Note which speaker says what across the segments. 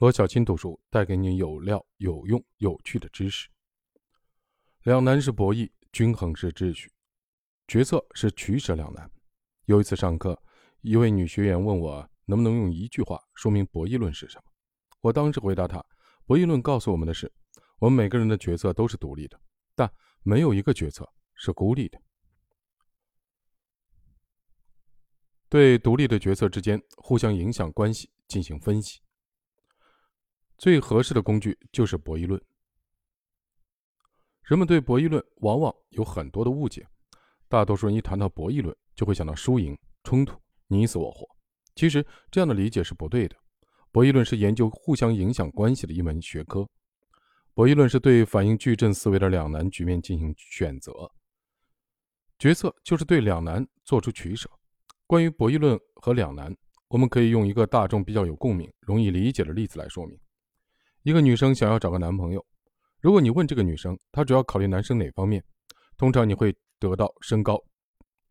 Speaker 1: 罗小青读书带给你有料、有用、有趣的知识。两难是博弈，均衡是秩序，决策是取舍两难。有一次上课，一位女学员问我能不能用一句话说明博弈论是什么。我当时回答她：博弈论告诉我们的是，我们每个人的决策都是独立的，但没有一个决策是孤立的。对独立的决策之间互相影响关系进行分析。最合适的工具就是博弈论。人们对博弈论往往有很多的误解，大多数人一谈到博弈论，就会想到输赢、冲突、你死我活。其实这样的理解是不对的。博弈论是研究互相影响关系的一门学科。博弈论是对反映矩阵思维的两难局面进行选择。决策就是对两难做出取舍。关于博弈论和两难，我们可以用一个大众比较有共鸣、容易理解的例子来说明。一个女生想要找个男朋友，如果你问这个女生，她主要考虑男生哪方面？通常你会得到身高、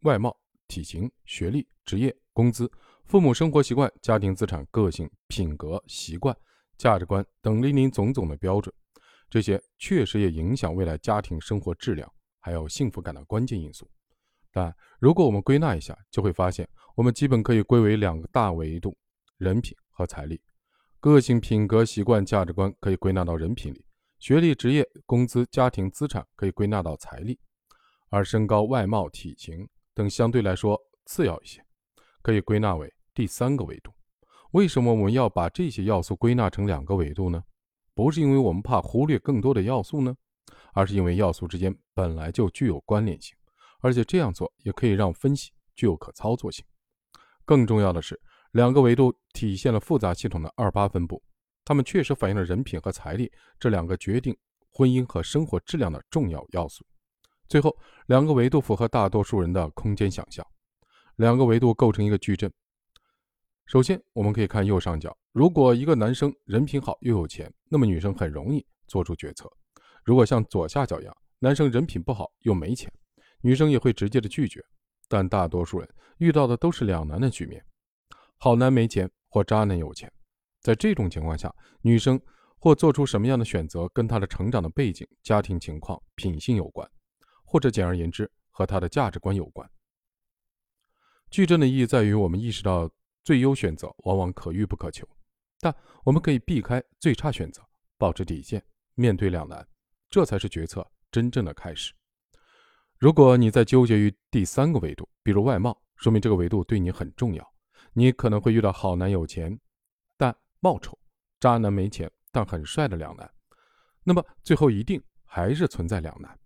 Speaker 1: 外貌、体型、学历、职业、工资、父母生活习惯、家庭资产、个性、品格、习惯、价值观等林林总总的标准。这些确实也影响未来家庭生活质量还有幸福感的关键因素。但如果我们归纳一下，就会发现，我们基本可以归为两个大维度：人品和财力。个性、品格、习惯、价值观可以归纳到人品里；学历、职业、工资、家庭资产可以归纳到财力；而身高、外貌、体型等相对来说次要一些，可以归纳为第三个维度。为什么我们要把这些要素归纳成两个维度呢？不是因为我们怕忽略更多的要素呢，而是因为要素之间本来就具有关联性，而且这样做也可以让分析具有可操作性。更重要的是。两个维度体现了复杂系统的二八分布，它们确实反映了人品和财力这两个决定婚姻和生活质量的重要要素。最后，两个维度符合大多数人的空间想象。两个维度构成一个矩阵。首先，我们可以看右上角，如果一个男生人品好又有钱，那么女生很容易做出决策；如果像左下角一样，男生人品不好又没钱，女生也会直接的拒绝。但大多数人遇到的都是两难的局面。好男没钱或渣男有钱，在这种情况下，女生或做出什么样的选择，跟她的成长的背景、家庭情况、品性有关，或者简而言之，和她的价值观有关。矩阵的意义在于，我们意识到最优选择往往可遇不可求，但我们可以避开最差选择，保持底线，面对两难，这才是决策真正的开始。如果你在纠结于第三个维度，比如外貌，说明这个维度对你很重要。你可能会遇到好男有钱，但貌丑；渣男没钱但很帅的两难。那么最后一定还是存在两难。